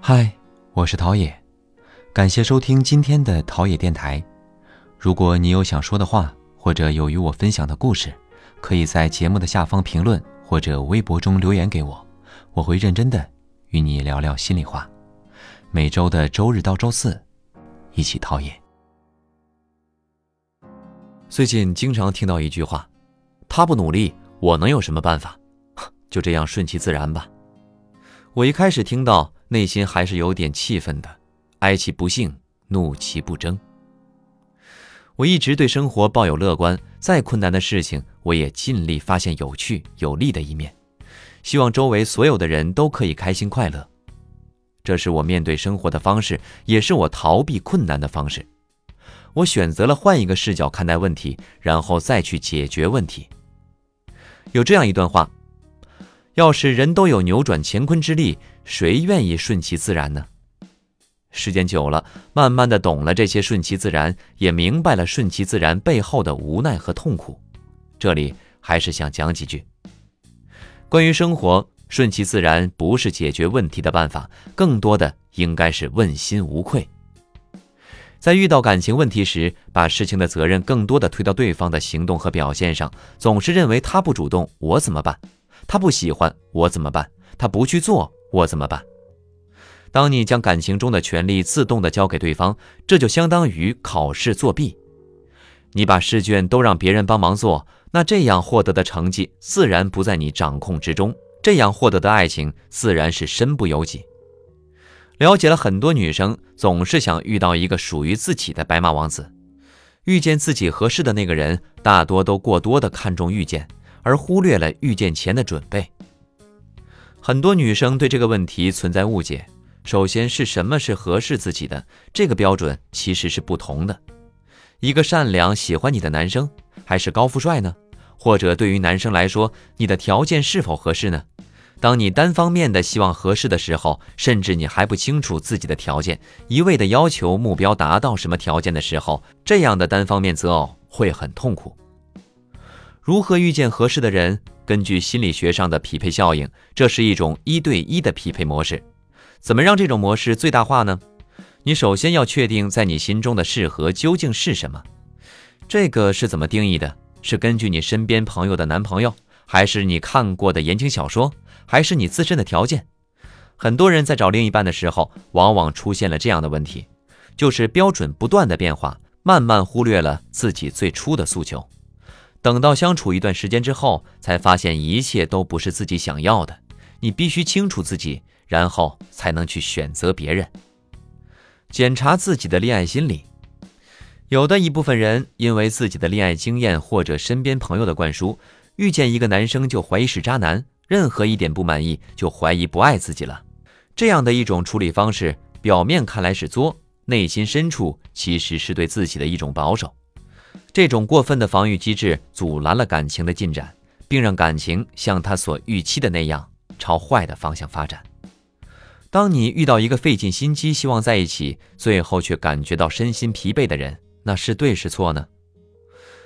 嗨，我是陶冶，感谢收听今天的陶冶电台。如果你有想说的话，或者有与我分享的故事，可以在节目的下方评论或者微博中留言给我，我会认真的与你聊聊心里话。每周的周日到周四，一起陶冶。最近经常听到一句话：“他不努力，我能有什么办法？就这样顺其自然吧。”我一开始听到，内心还是有点气愤的，哀其不幸，怒其不争。我一直对生活抱有乐观，再困难的事情，我也尽力发现有趣有利的一面，希望周围所有的人都可以开心快乐。这是我面对生活的方式，也是我逃避困难的方式。我选择了换一个视角看待问题，然后再去解决问题。有这样一段话：要是人都有扭转乾坤之力，谁愿意顺其自然呢？时间久了，慢慢的懂了这些顺其自然，也明白了顺其自然背后的无奈和痛苦。这里还是想讲几句关于生活。顺其自然不是解决问题的办法，更多的应该是问心无愧。在遇到感情问题时，把事情的责任更多的推到对方的行动和表现上，总是认为他不主动，我怎么办？他不喜欢我怎么办？他不去做我怎么办？当你将感情中的权利自动的交给对方，这就相当于考试作弊。你把试卷都让别人帮忙做，那这样获得的成绩自然不在你掌控之中。这样获得的爱情自然是身不由己。了解了很多女生，总是想遇到一个属于自己的白马王子，遇见自己合适的那个人，大多都过多的看重遇见，而忽略了遇见前的准备。很多女生对这个问题存在误解。首先是什么是合适自己的？这个标准其实是不同的。一个善良喜欢你的男生，还是高富帅呢？或者对于男生来说，你的条件是否合适呢？当你单方面的希望合适的时候，甚至你还不清楚自己的条件，一味的要求目标达到什么条件的时候，这样的单方面择偶会很痛苦。如何遇见合适的人？根据心理学上的匹配效应，这是一种一对一的匹配模式。怎么让这种模式最大化呢？你首先要确定在你心中的适合究竟是什么，这个是怎么定义的？是根据你身边朋友的男朋友，还是你看过的言情小说，还是你自身的条件？很多人在找另一半的时候，往往出现了这样的问题，就是标准不断的变化，慢慢忽略了自己最初的诉求。等到相处一段时间之后，才发现一切都不是自己想要的。你必须清楚自己，然后才能去选择别人。检查自己的恋爱心理。有的一部分人因为自己的恋爱经验或者身边朋友的灌输，遇见一个男生就怀疑是渣男，任何一点不满意就怀疑不爱自己了。这样的一种处理方式，表面看来是作，内心深处其实是对自己的一种保守。这种过分的防御机制阻拦了感情的进展，并让感情像他所预期的那样朝坏的方向发展。当你遇到一个费尽心机希望在一起，最后却感觉到身心疲惫的人。那是对是错呢？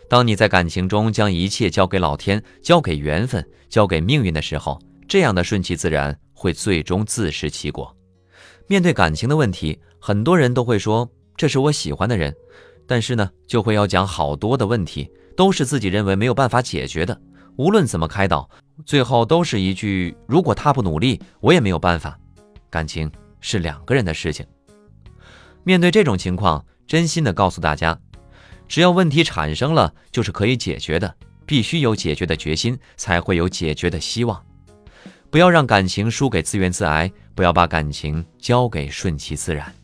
当你在感情中将一切交给老天、交给缘分、交给命运的时候，这样的顺其自然会最终自食其果。面对感情的问题，很多人都会说这是我喜欢的人，但是呢，就会要讲好多的问题，都是自己认为没有办法解决的。无论怎么开导，最后都是一句：如果他不努力，我也没有办法。感情是两个人的事情。面对这种情况。真心的告诉大家，只要问题产生了，就是可以解决的。必须有解决的决心，才会有解决的希望。不要让感情输给自怨自艾，不要把感情交给顺其自然。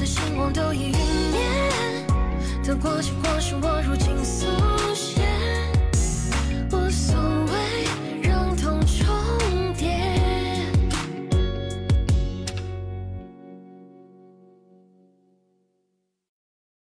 的星光都已陨灭得过且过是我如今速写